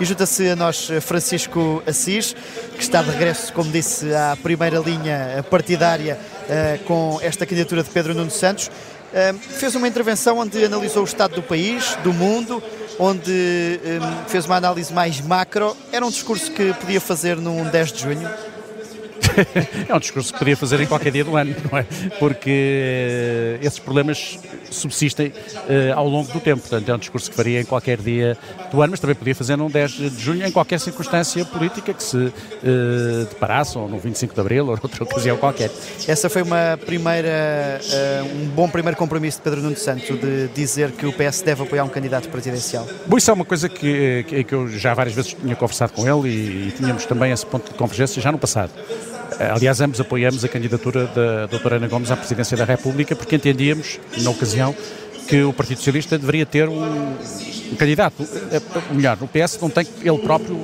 E junta-se a nós Francisco Assis, que está de regresso, como disse, à primeira linha partidária com esta candidatura de Pedro Nuno Santos. Fez uma intervenção onde analisou o estado do país, do mundo, onde fez uma análise mais macro. Era um discurso que podia fazer num 10 de junho? É um discurso que podia fazer em qualquer dia do ano, não é? Porque uh, esses problemas subsistem uh, ao longo do tempo. Portanto, é um discurso que faria em qualquer dia do ano, mas também podia fazer num 10 de junho, em qualquer circunstância política que se uh, deparasse, ou no 25 de abril, ou noutra ocasião qualquer. Essa foi uma primeira, um bom primeiro compromisso de Pedro Nuno Santos, de dizer que o PS deve apoiar um candidato presidencial. Bom, isso é uma coisa que, que, que eu já várias vezes tinha conversado com ele e, e tínhamos também esse ponto de convergência já no passado. Aliás, ambos apoiamos a candidatura da doutora Ana Gomes à presidência da República porque entendíamos, na ocasião, que o Partido Socialista deveria ter um, um candidato. Ou melhor, o PS não tem que ele próprio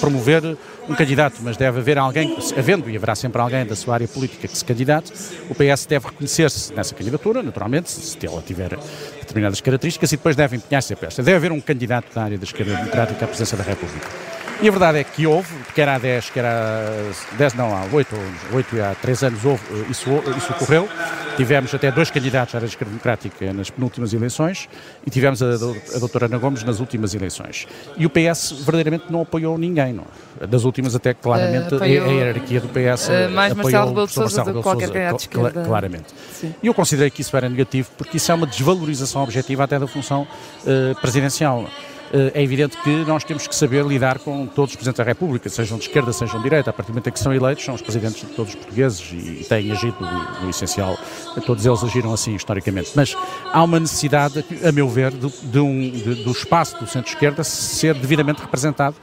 promover um candidato, mas deve haver alguém, havendo e haverá sempre alguém da sua área política que se candidate, o PS deve reconhecer-se nessa candidatura, naturalmente, se ela tiver determinadas características, e depois deve empenhar-se a peça. Deve haver um candidato da área da esquerda democrática à presidência da República. E a verdade é que houve, quer há 10, quer há 10, não, há 8, 8 e há 3 anos houve, isso, isso ocorreu. Tivemos até dois candidatos à esquerda democrática nas penúltimas eleições e tivemos a, a doutora Ana Gomes nas últimas eleições. E o PS verdadeiramente não apoiou ninguém, não. É? Das últimas até claramente uh, apoiou, a, hierarquia do PS uh, mais apoiou Marcelo Rebelo de Sousa do que qualquer candidato de esquerda. Claramente. E eu considerei que isso era negativo porque isso é uma desvalorização objetiva até da função uh, presidencial. Eh, é evidente que nós temos que saber lidar com todos os Presidentes da República, sejam de esquerda, sejam de direita, a partir do momento em que são eleitos, são os Presidentes de todos os portugueses e têm agido no, essencial, todos eles agiram assim historicamente. Mas há uma necessidade, a meu ver, de, de um, de, do espaço do centro-esquerda ser devidamente representado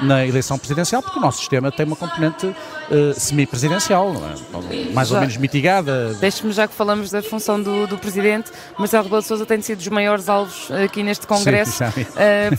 na eleição presidencial, porque o nosso sistema tem uma componente uh, semi-presidencial, é? mais já, ou menos mitigada. Deixe-me já que falamos da função do, do Presidente, Marcelo Rebelo Sousa tem sido dos maiores alvos aqui neste Congresso. Sim,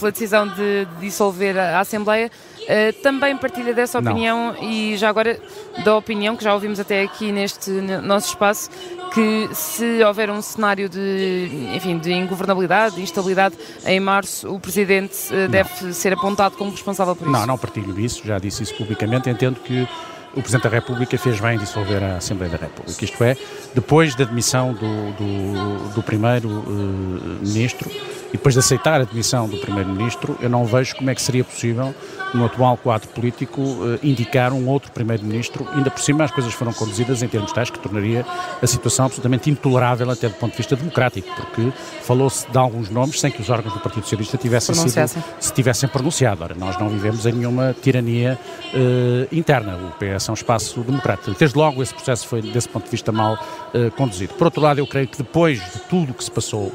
pela decisão de, dissolver a Assembleia. Uh, também partilha dessa opinião Não. e já agora da opinião que já ouvimos até aqui neste nosso espaço que se houver um cenário de, enfim, de ingovernabilidade, de instabilidade em março, o Presidente uh, deve ser apontado como responsável por isso? Não, não partilho isso, já disse isso publicamente, entendo que o Presidente da República fez bem dissolver a Assembleia da República. Isto é, depois da demissão do, do, do Primeiro-Ministro, uh, e depois de aceitar a demissão do Primeiro-Ministro, eu não vejo como é que seria possível, no atual quadro político, eh, indicar um outro Primeiro-Ministro. Ainda por cima, as coisas foram conduzidas em termos tais que tornaria a situação absolutamente intolerável até do ponto de vista democrático, porque falou-se de alguns nomes sem que os órgãos do Partido Socialista tivessem sido, se tivessem pronunciado. Ora, nós não vivemos em nenhuma tirania uh, interna. O PS é um espaço democrático. Desde logo, esse processo foi, desse ponto de vista, mal uh, conduzido. Por outro lado, eu creio que depois de tudo o que se passou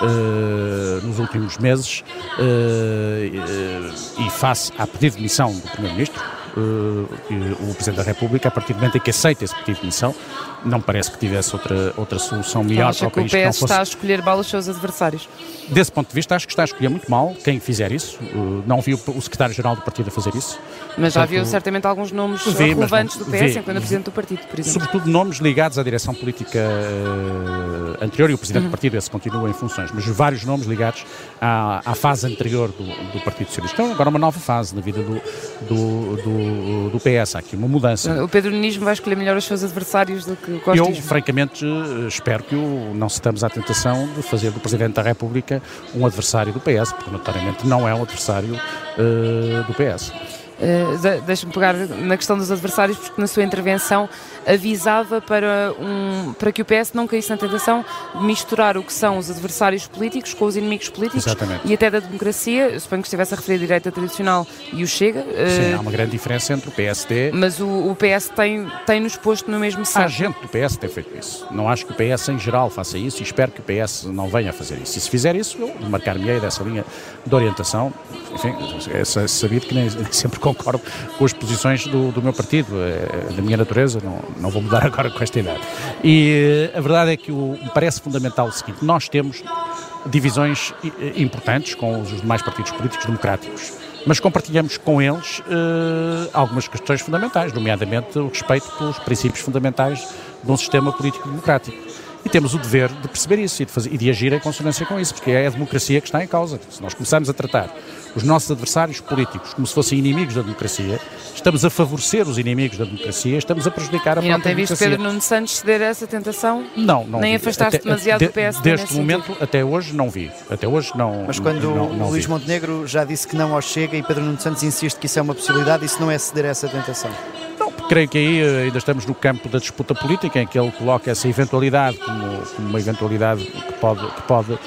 uh, nos últimos meses uh, e face à pedido de missão do Primeiro-Ministro, uh, o Presidente da República, a partir do momento em que aceita esse pedido de missão, não parece que tivesse outra, outra solução melhor Acha para o país. que o PS fosse... está a escolher mal os seus adversários? Desse ponto de vista, acho que está a escolher muito mal quem fizer isso. Uh, não vi o secretário-geral do partido a fazer isso. Mas já viu certamente alguns nomes vi, relevantes não, do PS vi, enquanto presidente do partido, por exemplo. Sobretudo nomes ligados à direção política uh, anterior e o presidente uhum. do partido esse continua em funções, mas vários nomes ligados à, à fase anterior do, do Partido Socialista. Então agora uma nova fase na vida do, do, do, do PS. Há aqui uma mudança. O Pedro Nunes vai escolher melhor os seus adversários do que o Costa Eu, francamente, espero que o, não estamos à tentação de fazer do Presidente da República um adversário do PS, porque notoriamente não é um adversário uh, do PS. Uh, Deixa-me pegar na questão dos adversários, porque na sua intervenção avisava para, um, para que o PS não caísse na tentação de misturar o que são os adversários políticos com os inimigos políticos Exatamente. e até da democracia. Eu suponho que estivesse a referir a direita tradicional e o Chega. Sim, uh, há uma grande diferença entre o PSD. Mas o, o PS tem, tem nos posto no mesmo saco. Há gente do PS tem feito isso. Não acho que o PS em geral faça isso e espero que o PS não venha a fazer isso. E se fizer isso, eu marcar-me-ei dessa linha de orientação. Enfim, é sabido que nem, nem sempre concordo com as posições do, do meu partido, é, da minha natureza. Não, não vou mudar agora com esta idade. E eh, a verdade é que o, me parece fundamental o seguinte: nós temos divisões eh, importantes com os demais partidos políticos democráticos, mas compartilhamos com eles uh, algumas questões fundamentais, nomeadamente o respeito pelos princípios fundamentais de um sistema político democrático. E temos o dever de perceber isso e de, fazer, e de agir em consonância com isso, porque é a democracia que está em causa. Se nós começarmos a tratar os nossos adversários políticos como se fossem inimigos da democracia, estamos a favorecer os inimigos da democracia, estamos a prejudicar a e própria democracia. E não tem visto Pedro Nuno Santos ceder a essa tentação? Não, não Nem afastar-se demasiado de, do PS Deste momento, sentido. até hoje, não vi. Até hoje, não Mas quando não, não Luís vi. Montenegro já disse que não ao Chega e Pedro Nuno Santos insiste que isso é uma possibilidade, isso não é ceder a essa tentação? Creio que aí eh, ainda estamos no campo da disputa política, em que ele coloca essa eventualidade como, como uma eventualidade que pode, que pode uh,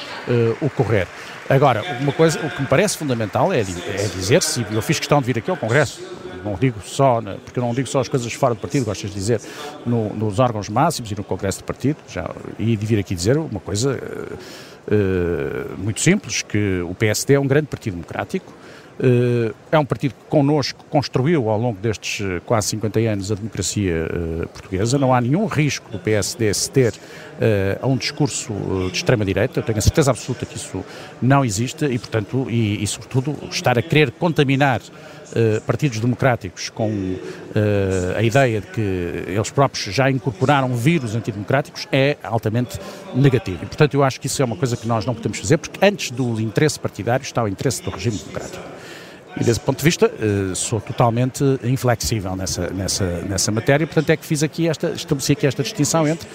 ocorrer. Agora, uma coisa, o que me parece fundamental é, é dizer se eu fiz questão de vir aqui ao Congresso, não digo só, porque eu não digo só as coisas fora do partido, gostas de dizer, no, nos órgãos máximos e no Congresso do partido, já, e de vir aqui dizer uma coisa uh, muito simples, que o PSD é um grande partido democrático, é um partido que connosco construiu ao longo destes uh, quase 50 anos a democracia uh, portuguesa. Não há nenhum risco do PSD se ter a um discurso de extrema-direita. Eu tenho a certeza absoluta que isso não existe e, portanto, e, e sobretudo, estar a querer contaminar partidos democráticos com a ideia de que eles próprios já incorporaram vírus antidemocráticos é altamente negativo. E, portanto, eu acho que isso é uma coisa que nós não podemos fazer, porque antes do interesse partidário está o interesse do regime democrático. E desse ponto de vista, sou totalmente inflexível nessa, nessa, nessa matéria, portanto é que fiz aqui esta, estabeleci aqui esta distinção entre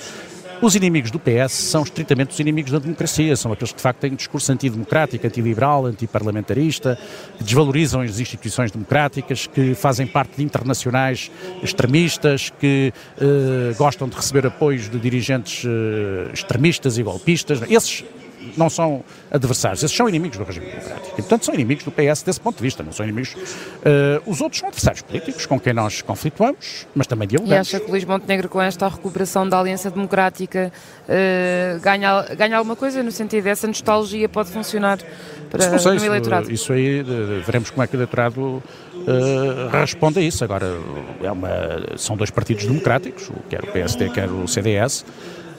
os inimigos do PS são estritamente os inimigos da democracia, são aqueles que de facto têm um discurso antidemocrático, antiliberal, antiparlamentarista, que desvalorizam as instituições democráticas, que fazem parte de internacionais extremistas, que uh, gostam de receber apoios de dirigentes uh, extremistas e golpistas. Esses não são adversários, esses são inimigos do regime democrático. E, portanto, são inimigos do PS desse ponto de vista, não são inimigos. Uh, os outros são adversários políticos com quem nós conflituamos, mas também dialogamos. E acha que Luís Montenegro, com esta recuperação da Aliança Democrática, uh, ganha, ganha alguma coisa no sentido dessa nostalgia pode funcionar para não sei, no eleitorado? Isso aí, veremos como é que o eleitorado uh, responde a isso. Agora, é uma, são dois partidos democráticos, quer o PSD, quer o CDS.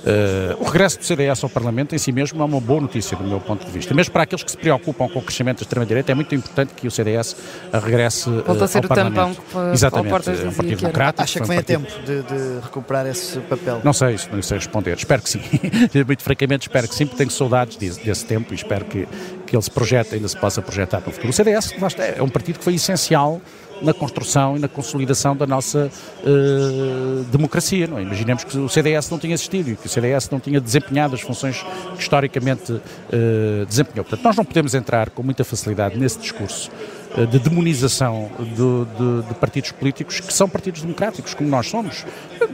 Uh, o regresso do CDS ao Parlamento em si mesmo é uma boa notícia do meu ponto de vista. Mesmo para aqueles que se preocupam com o crescimento da extrema-direita, é muito importante que o CDS regresse uh, Volta a ser ao o Parlamento. tampão que Exatamente, é um partido que democrático. Acha que um vem a partido... tempo de, de, recuperar esse papel? Não sei, não sei responder. Espero que sim. muito francamente espero que sim, porque tenho saudades desse, desse tempo e espero que, que ele se projete, ainda se possa projetar no futuro. O CDS é um partido que foi essencial na construção e na consolidação da nossa uh, democracia. Não é? Imaginemos que o CDS não tinha existido e que o CDS não tinha desempenhado as funções que historicamente uh, desempenhou. Portanto, nós não podemos entrar com muita facilidade nesse discurso uh, de demonização de, de, de, partidos políticos que são partidos democráticos, como nós somos.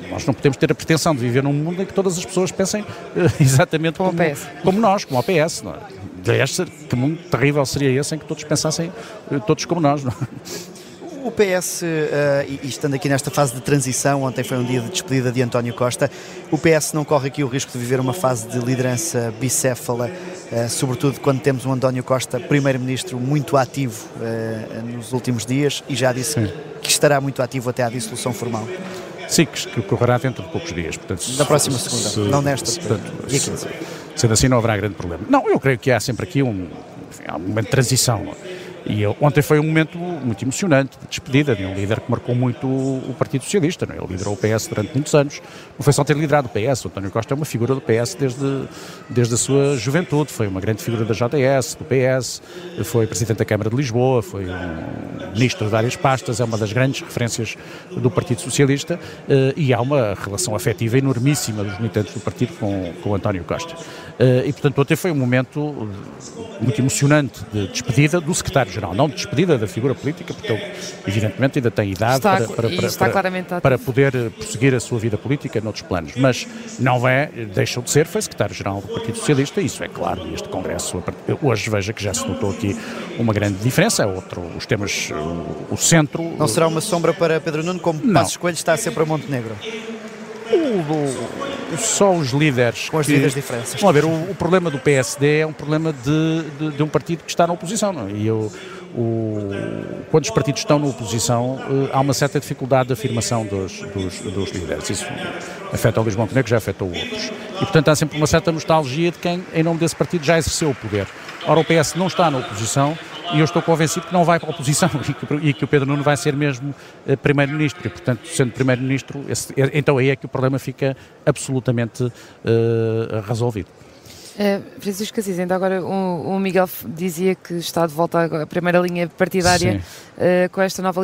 Nós não podemos ter a pretensão de viver num mundo em que todas as pessoas pensem exatamente como, como, como, nós, como o PS. Não é? Que mundo terrível seria esse em que todos pensassem todos como nós. Não é? O PS, uh, e, e estando aqui nesta fase de transição, ontem foi um dia de despedida de António Costa, o PS não corre aqui o risco de viver uma fase de liderança bicéfala, uh, sobretudo quando temos um António Costa, primeiro-ministro, muito ativo uh, nos últimos dias e já disse Sim. que estará muito ativo até à dissolução formal. Sim, que ocorrerá dentro de poucos dias. Portanto, Na próxima segunda, se, não nesta. Se, portanto, dia 15. Se, sendo assim, não haverá grande problema. Não, eu creio que há sempre aqui um, enfim, há um momento de transição. E eu, ontem foi um momento muito emocionante de despedida de um líder que marcou muito o Partido Socialista. Não? É? Ele liderou o PS durante muitos anos. Não foi só ter liderado o PS. O António Costa é uma figura do PS desde, desde a sua juventude. Foi uma grande figura da JS, do PS, foi presidente da Câmara de Lisboa, foi um ministro de várias pastas, é uma das grandes referências do Partido Socialista eh, e há uma relação afetiva enormíssima dos militantes do partido com, com António Costa. Eh, e, portanto, ontem foi um momento muito emocionante de despedida do secretário-geral, não de despedida da figura política, porque ele, evidentemente, ainda tem idade está, para, para, para, para, para, poder prosseguir a sua vida política noutros planos, mas não é, deixou de ser, foi secretário-geral do Partido Socialista, isso é claro, e este Congresso, hoje veja que já se notou aqui uma grande diferença, é outro, os temas, o, o centro... Não será uma sombra para Pedro Nuno, como Passos Coelho está sempre a Montenegro? O, o, só os líderes. Com as devidas diferenças. Vamos ver, o, o, problema do PSD é um problema de, de, de, um partido que está na oposição. Não? É? E eu, o, quando os partidos estão na oposição, uh, há uma certa dificuldade de afirmação dos, dos, dos líderes. Isso afeta o Luís Montenegro, já afetou outros. E, portanto, há sempre uma certa nostalgia de quem, em nome desse partido, já exerceu o poder. Ora, o PS não está na oposição e eu estou convencido que não vai para a oposição e que, e que o Pedro Nuno vai ser mesmo uh, Primeiro-Ministro. E, portanto, sendo Primeiro-Ministro, então aí é que o problema fica absolutamente uh, resolvido. Uh, Francisco Assis, ainda agora o, o, Miguel dizia que está de volta à primeira linha partidária uh, com esta nova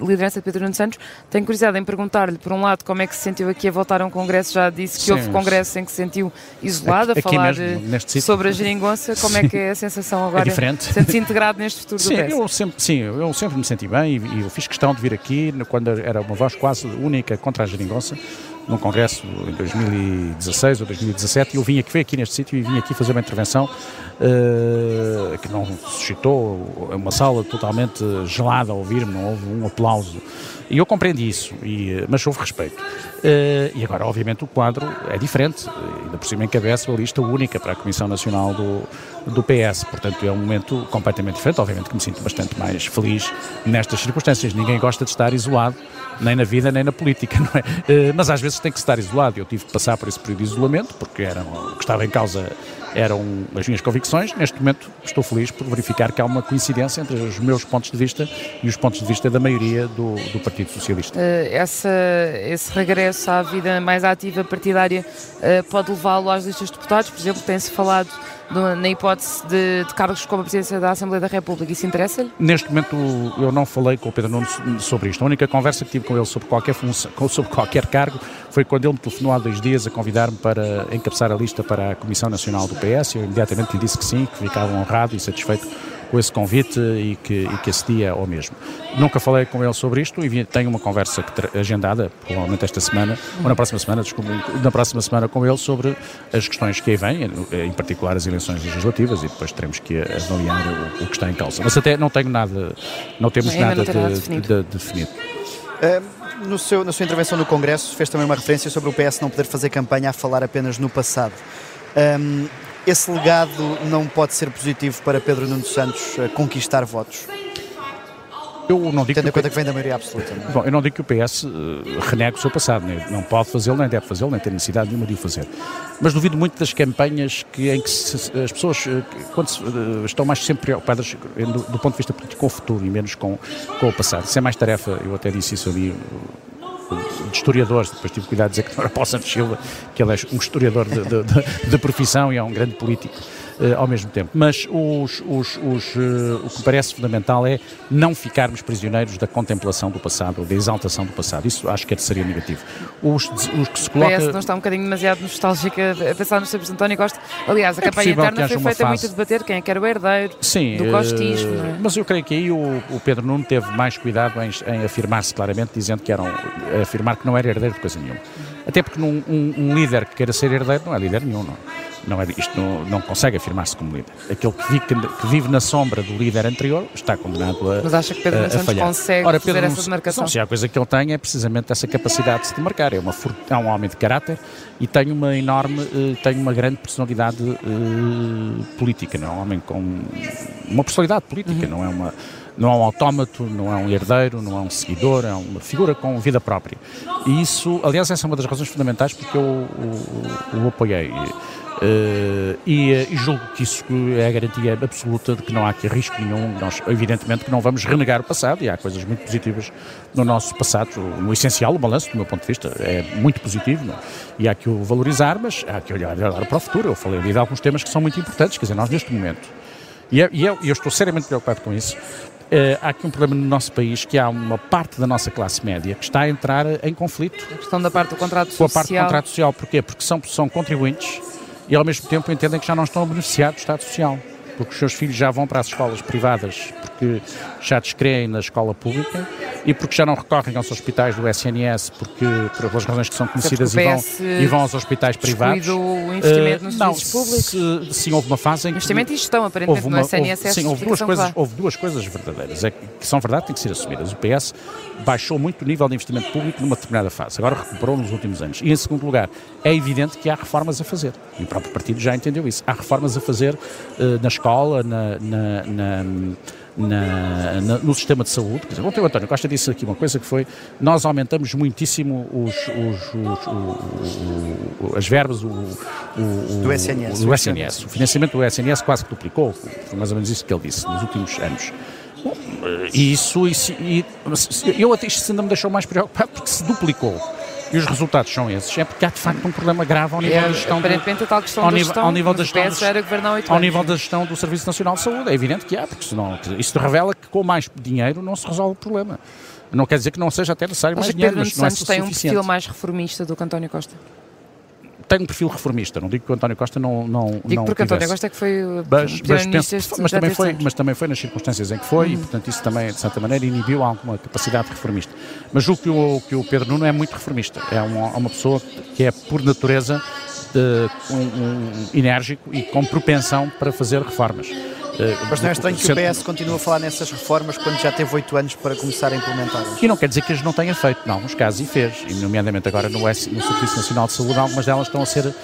liderança de Pedro Nuno Santos. Tenho curiosidade em perguntar-lhe, por um lado, como é que se sentiu aqui a voltar a um congresso, já disse que sim, houve congresso em que se sentiu isolado, aqui, a falar mesmo, sobre a geringonça, como é que é a sensação agora? É diferente. Sente-se integrado neste futuro sim, do PS? Eu sempre, sim, eu sempre me senti bem e, e eu fiz questão de vir aqui quando era uma voz quase única contra a geringonça num congresso em 2016 ou 2017 e eu vim aqui, fui aqui neste sítio e vim aqui fazer uma intervenção uh, que não suscitou uma sala totalmente gelada a ouvir-me, não houve um aplauso. E eu compreendi isso, e, eh, mas houve respeito. Uh, e agora, obviamente, o quadro é diferente, ainda por cima encabeça a lista única para a Comissão Nacional do, do PS, portanto é um momento completamente diferente, obviamente que me sinto bastante mais feliz nestas circunstâncias. Ninguém gosta de estar isolado, nem na vida nem na política, não é? Uh, mas às vezes tem que estar isolado. Eu tive que passar por esse período de isolamento, porque era, o que estava em causa eram as minhas convicções. Neste momento estou feliz por verificar que há uma coincidência entre os meus pontos de vista e os pontos de vista da maioria do, do Partido Socialista. Uh, essa, esse regresso à vida mais ativa partidária uh, pode levá-lo às listas de deputados? Por exemplo, tem-se falado na hipótese de, de, cargos como a presidência da Assembleia da República. Isso interessa-lhe? Neste momento eu não falei com o Pedro Nunes sobre isto. A única conversa que tive com ele sobre qualquer função, sobre qualquer cargo, foi quando ele me telefonou há dois dias a convidar-me para encabeçar a lista para a Comissão Nacional do PS. Eu imediatamente lhe disse que sim, que ficava honrado e satisfeito com esse convite e que, e que acedia ao mesmo. Nunca falei com ele sobre isto e tenho uma conversa agendada, provavelmente esta semana, ou na próxima semana, desculpa, na próxima semana com ele sobre as questões que aí vêm, em particular as eleições legislativas e depois teremos que avaliar o, o que está em causa. Mas até não tenho nada, não temos nada, de, nada definido. De, definido. Uh, no seu, na sua intervenção no Congresso fez também uma referência sobre o PS não poder fazer campanha a falar apenas no passado. Um, esse legado não pode ser positivo para Pedro Nuno Santos eh, conquistar votos? Eu não digo Tendo em conta que vem da maioria absoluta. Não é? Bom, eu não digo que o PS uh, eh, renegue o seu passado, nem, não pode fazê-lo, nem deve fazê-lo, nem tem necessidade nenhuma de o fazer. Mas duvido muito das campanhas que, em que se, as pessoas, uh, quando se, uh, estão mais sempre preocupadas do, do, ponto de vista político com o futuro e menos com, com o passado. Isso é mais tarefa, eu até disse isso ali de historiadores, depois tive cuidado de dizer que não era Paulo Santos Silva, que ele é um historiador de, de, de, de profissão e é um grande político ao mesmo tempo. Mas os, os, os, uh, o que parece fundamental é não ficarmos prisioneiros da contemplação do passado, da exaltação do passado. Isso acho que seria negativo. Os, os que se coloca... PS não está um bocadinho demasiado nostálgica a pensar nos tempos de António Costa. Aliás, a é campanha interna foi feita fase... muito a debater quem é que era o herdeiro Sim, do costismo. Uh, é? Mas eu creio que aí o, o Pedro Nuno teve mais cuidado em, em afirmar-se claramente, dizendo que eram, afirmar que não era herdeiro de coisa nenhuma. Até porque num, um, um, líder que queira ser herdeiro não é líder nenhum, não. Não é, isto não, não consegue afirmar-se como líder. Aquele que vive, que vive, na sombra do líder anterior está condenado a Mas acha que Pedro Santos falhar. consegue Ora, Pedro fazer essa demarcação? Não, se a coisa que ele tem é precisamente essa capacidade de se demarcar. É, uma, é um homem de caráter e tem uma enorme, uh, tem uma grande personalidade uh, política. Não é um homem com uma personalidade política, uhum. não é uma não é um autómato, não é um herdeiro, não é um seguidor, é uma figura com vida própria. E isso, aliás, essa é uma das razões fundamentais porque eu o, o apoiei. Uh, e, eh, e, julgo que isso é a garantia absoluta de que não há aqui risco nenhum. Nós, evidentemente, que não vamos renegar o passado e há coisas muito positivas no nosso passado. No essencial, o balanço, do meu ponto de vista, é muito positivo não? e há que o valorizar, mas há que olhar, olhar para o futuro. Eu falei ali de alguns temas que são muito importantes, quer dizer, nós neste momento, e eu, e eu, eu estou seriamente preocupado com isso, Uh, há aqui um problema no nosso país que há uma parte da nossa classe média que está a entrar em conflito. A questão da parte do contrato social. Com a parte do contrato social. Porquê? Porque são, são contribuintes e ao mesmo tempo entendem que já não estão a beneficiar do Estado Social porque os seus filhos já vão para as escolas privadas porque já descreem na escola pública e porque já não recorrem aos hospitais do SNS porque, pelas razões que são conhecidas e vão, e vão aos hospitais privados. o investimento nos uh, não, públicos? Se, sim, houve uma fase em que... Investimento e gestão, aparentemente, uma, no SNS. Houve, sim, houve duas, coisas, houve duas coisas verdadeiras, é que, que são verdade, têm que ser assumidas. O PS baixou muito o nível de investimento público numa determinada fase, agora recuperou nos últimos anos. E, em segundo lugar, é evidente que há reformas a fazer. E o próprio partido já entendeu isso. Há reformas a fazer uh, na escola, na, na, na na, na, no sistema de saúde. Por exemplo, ontem o António Costa disse aqui uma coisa que foi nós aumentamos muitíssimo os, os, os, o, as verbas o, do SNS. O, do SNS. O financiamento do SNS quase que duplicou, foi mais ou menos isso que ele disse nos últimos anos. E isso, isso e, eu até isto ainda me deixou mais preocupado porque se duplicou e os resultados são esses, é porque há de facto um problema grave ao nível é, da gestão. Aparentemente, a tal questão ao da nível, gestão, ao nível da gestão dos, era governar 8 Ao nível da gestão do Serviço Nacional de Saúde. É evidente que há, porque senão isso revela que com mais dinheiro não se resolve o problema. Não quer dizer que não seja até necessário mais dinheiro, mas não é tem um perfil mais reformista do que António Costa? Tem um perfil reformista, não digo que o António Costa não não Digo não porque tivesse. António Costa é que foi mas, mas, penso, mas também foi, mas também foi nas circunstâncias em que foi uhum. e portanto isso também de certa maneira inibiu alguma capacidade reformista. Mas julgo que o que o Pedro Nuno é muito reformista, é uma, uma pessoa que é por natureza de, um, um, enérgico e com propensão para fazer reformas. Eh, Mas não é estranho que o PS continue a falar nessas reformas quando já teve oito anos para começar a implementá-las? E não quer dizer que as não tenha feito, em alguns casos, e fez, e nomeadamente agora no, S, no Serviço Nacional de Saúde, algumas delas estão a ser uh,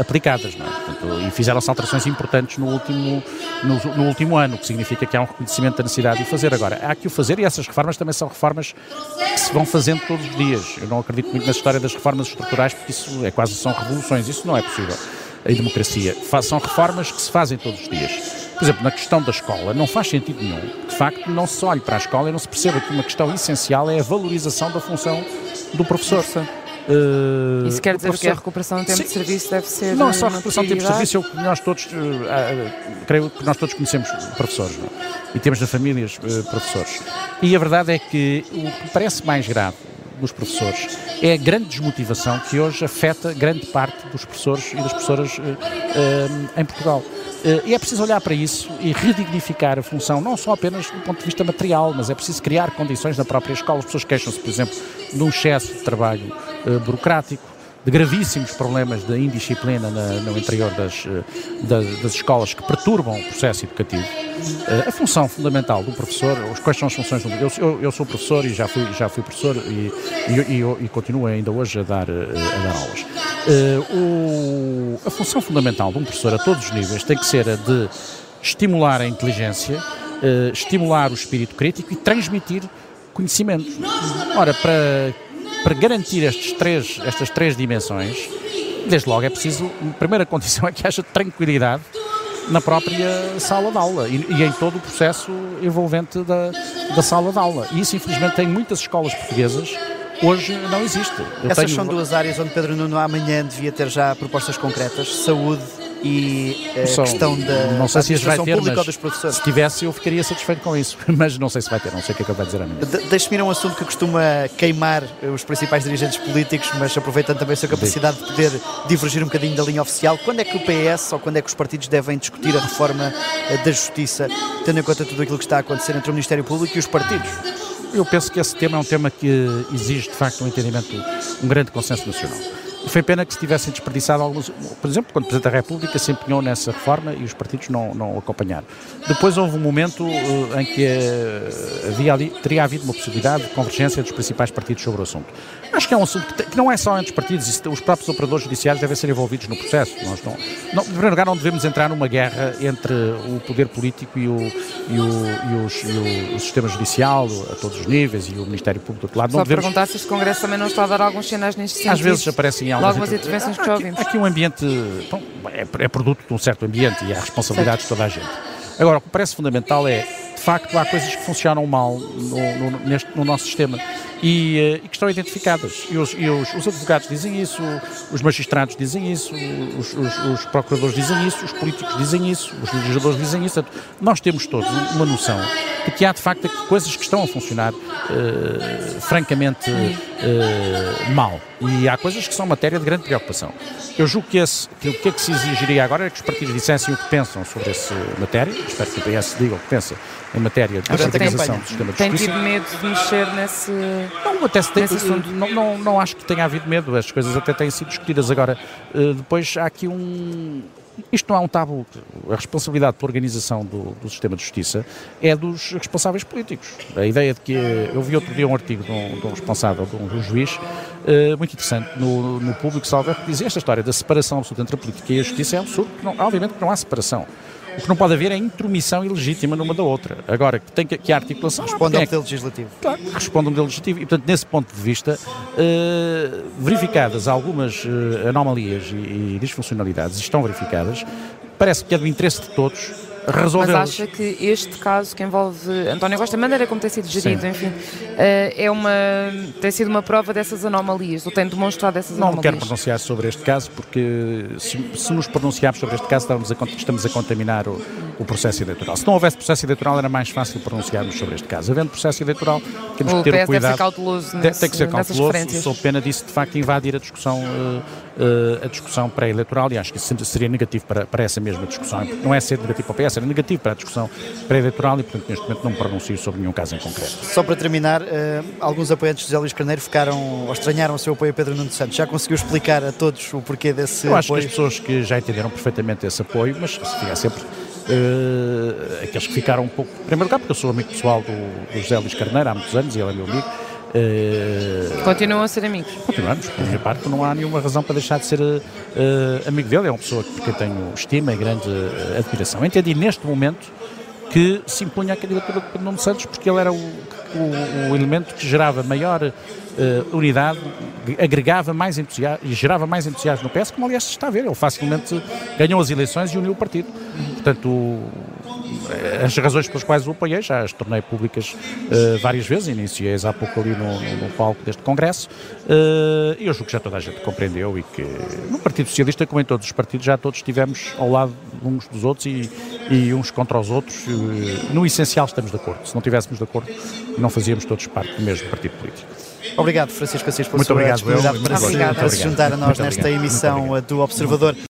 aplicadas, não é? Portanto, e fizeram-se alterações importantes no último, no, no, último ano, o que significa que há um reconhecimento da necessidade de o fazer. Agora, há que o fazer e essas reformas também são reformas que se vão fazendo todos os dias. Eu não acredito muito na história das reformas estruturais, porque isso é quase são revoluções, isso não é possível em democracia. São reformas que se fazem todos os dias. Por exemplo, na questão da escola, não faz sentido nenhum de facto não se olhe para a escola e não se perceba que uma questão essencial é a valorização da função do professor. Uh, Isso quer dizer que a recuperação do tempo sim, de serviço deve ser. Não só a recuperação do tempo de serviço, eu, nós todos, uh, uh, creio que nós todos conhecemos professores não? É? e temos nas famílias professores. E a verdade é que o que parece mais grave dos professores é a grande desmotivação que hoje afeta grande parte dos professores e das professoras uh, uh, em Portugal. Uh, e é preciso olhar para isso e redignificar a função, não só apenas do ponto de vista material, mas é preciso criar condições na própria escola. As pessoas queixam-se, por exemplo, de um excesso de trabalho burocrático, de gravíssimos problemas de indisciplina na, no interior das, das, das, escolas que perturbam o processo educativo. Uh, a função fundamental do professor, quais são as funções do eu, eu, eu sou professor e já fui, já fui professor e, e, e, e continuo ainda hoje a dar, uh, a dar aulas. O, a função fundamental de um professor a todos os níveis tem que ser a de estimular a inteligência, estimular o espírito crítico e transmitir conhecimento. Ora, para para garantir estes três, estas três dimensões, desde logo é preciso, a primeira condição é que haja tranquilidade na própria sala de aula e, e em todo o processo envolvente da, da sala de aula. E isso, infelizmente, tem muitas escolas portuguesas hoje não existe. Eu Essas tenho... são duas áreas onde Pedro Nuno amanhã devia ter já propostas concretas: saúde e a Só, questão da, não sei se vai ter, pública ou dos professores. Se tivesse, eu ficaria satisfeito com isso, mas não sei se vai ter, não sei o que é que ele vai dizer a mim. De, Deixe-me ir a um assunto que costuma queimar os principais dirigentes políticos, mas aproveitando também a sua capacidade de poder divergir um bocadinho da linha oficial. Quando é que o PS ou quando é que os partidos devem discutir a reforma eh, da justiça, tendo em conta tudo aquilo que está a acontecer entre o Ministério Público e os partidos? Eu penso que esse tema é um tema que exige, de facto, um entendimento, um grande consenso nacional. Foi pena que se tivessem desperdiçado alguns. Por exemplo, quando o Presidente da República se empenhou nessa reforma e os partidos não, não acompanharam. Depois houve um momento uh, em que uh, havia ali, teria havido uma possibilidade de convergência dos principais partidos sobre o assunto. Acho que é um assunto que, que não é só entre os partidos, os próprios operadores judiciários devem ser envolvidos no processo. Nós não, não, em primeiro lugar, não devemos entrar numa guerra entre o poder político e o, e o, e os, e o, o sistema judicial a todos os níveis e o Ministério Público do outro lado. Só não devemos... perguntar se este Congresso também não está a dar alguns sinais neste sentido. Às vezes aparecem algumas intervenções que ouvimos. Aqui, um ambiente, bom, é, é, produto de um certo ambiente e há responsabilidades de toda a gente. Agora, o que parece fundamental é, de facto, há coisas que funcionam mal no, no, neste, no nosso sistema e, eh, e, que estão identificadas. E, os, e os, os, advogados dizem isso, os magistrados dizem isso, os, os, procuradores dizem isso, os políticos dizem isso, os legisladores dizem isso. Nós temos todos uma noção de que há, de facto, coisas que estão a funcionar uh, francamente uh, mal. E há coisas que são matéria de grande preocupação. Eu julgo que, esse, que o que é que se exigiria agora é que os partidos dissessem o que pensam sobre essa matéria. Espero que o PS diga o que pensa em matéria de organização do sistema de justiça. Tem tido medo de mexer nesse, não, até se tem, nesse assunto? Não, não, não acho que tenha havido medo, as coisas até têm sido discutidas. Agora, uh, depois há aqui um... Isto não é um tabu. A responsabilidade pela organização do, do, sistema de justiça é dos responsáveis políticos. A ideia de que. Eu vi outro dia um artigo de um, de um responsável, de um juiz, uh, muito interessante, no, no Público Salve, que dizia esta história da separação absoluta entre a política e a justiça é absurdo. Não, obviamente que não há separação. O que não pode haver é intromissão ilegítima numa da outra. Agora, que tem que, que a articulação... Responde ao é modelo legislativo. Claro, responde ao modelo legislativo. E, portanto, nesse ponto de vista, uh, verificadas algumas uh, anomalias e, e disfuncionalidades, estão verificadas, parece que é do interesse de todos Mas acha que este caso que envolve António Costa, a maneira como tem sido gerido, Sim. enfim, eh, é uma, tem sido uma prova dessas anomalias, ou tem demonstrado essas não anomalias? Não quero pronunciar sobre este caso, porque se, se nos pronunciarmos sobre este caso, estamos a, estamos a contaminar o, o, processo eleitoral. Se não houvesse processo eleitoral, era mais fácil pronunciarmos sobre este caso. Havendo processo eleitoral, temos o que ter PS cuidado. Deve ser cauteloso nesse, tem que ser cauteloso, sou pena disso, de facto, invadir a discussão, uh, a discussão pré-eleitoral, e acho que isso seria negativo para, para essa mesma discussão. Não é ser negativo para o PS, é negativo para a discussão pré-eleitoral e, portanto, neste momento não me pronuncio sobre nenhum caso em concreto. Só para terminar, uh, alguns apoiantes de José Luís Carneiro ficaram ou estranharam o seu apoio a Pedro Nuno Santos. Já conseguiu explicar a todos o porquê desse Eu acho apoio? que as pessoas que já entenderam perfeitamente esse apoio, mas se ficar sempre Uh, aqueles que ficaram um pouco. Em primeiro lugar, porque eu sou amigo pessoal do, do José Luís Carneiro há muitos anos e ele é meu amigo. Uh, Continuam a ser amigos? Continuamos, por minha parte, não há nenhuma razão para deixar de ser uh, amigo dele. É uma pessoa que eu tenho estima e grande admiração. Entendi neste momento que se impunha a candidatura de Pedro Nuno Santos porque ele era o, o, o elemento que gerava maior uh, unidade, agregava mais entusiasmo e gerava mais entusiasmo no PS, como aliás se está a ver, ele facilmente ganhou as eleições e uniu o partido. Portanto, o, as razões pelas quais o apoiei já as tornei públicas uh, várias vezes, iniciei há pouco ali no, no, palco deste Congresso uh, e eu julgo que já toda a gente compreendeu e que no Partido Socialista, como em todos os partidos, já todos estivemos ao lado uns dos outros e, e uns contra os outros. Uh, no essencial estamos de acordo. Se não estivéssemos de acordo, não fazíamos todos parte do mesmo partido político. Obrigado, Francisco Assis, por Muito sua obrigado, disponibilidade para, se, para se juntar a nós Muito nesta obrigado. emissão do Observador.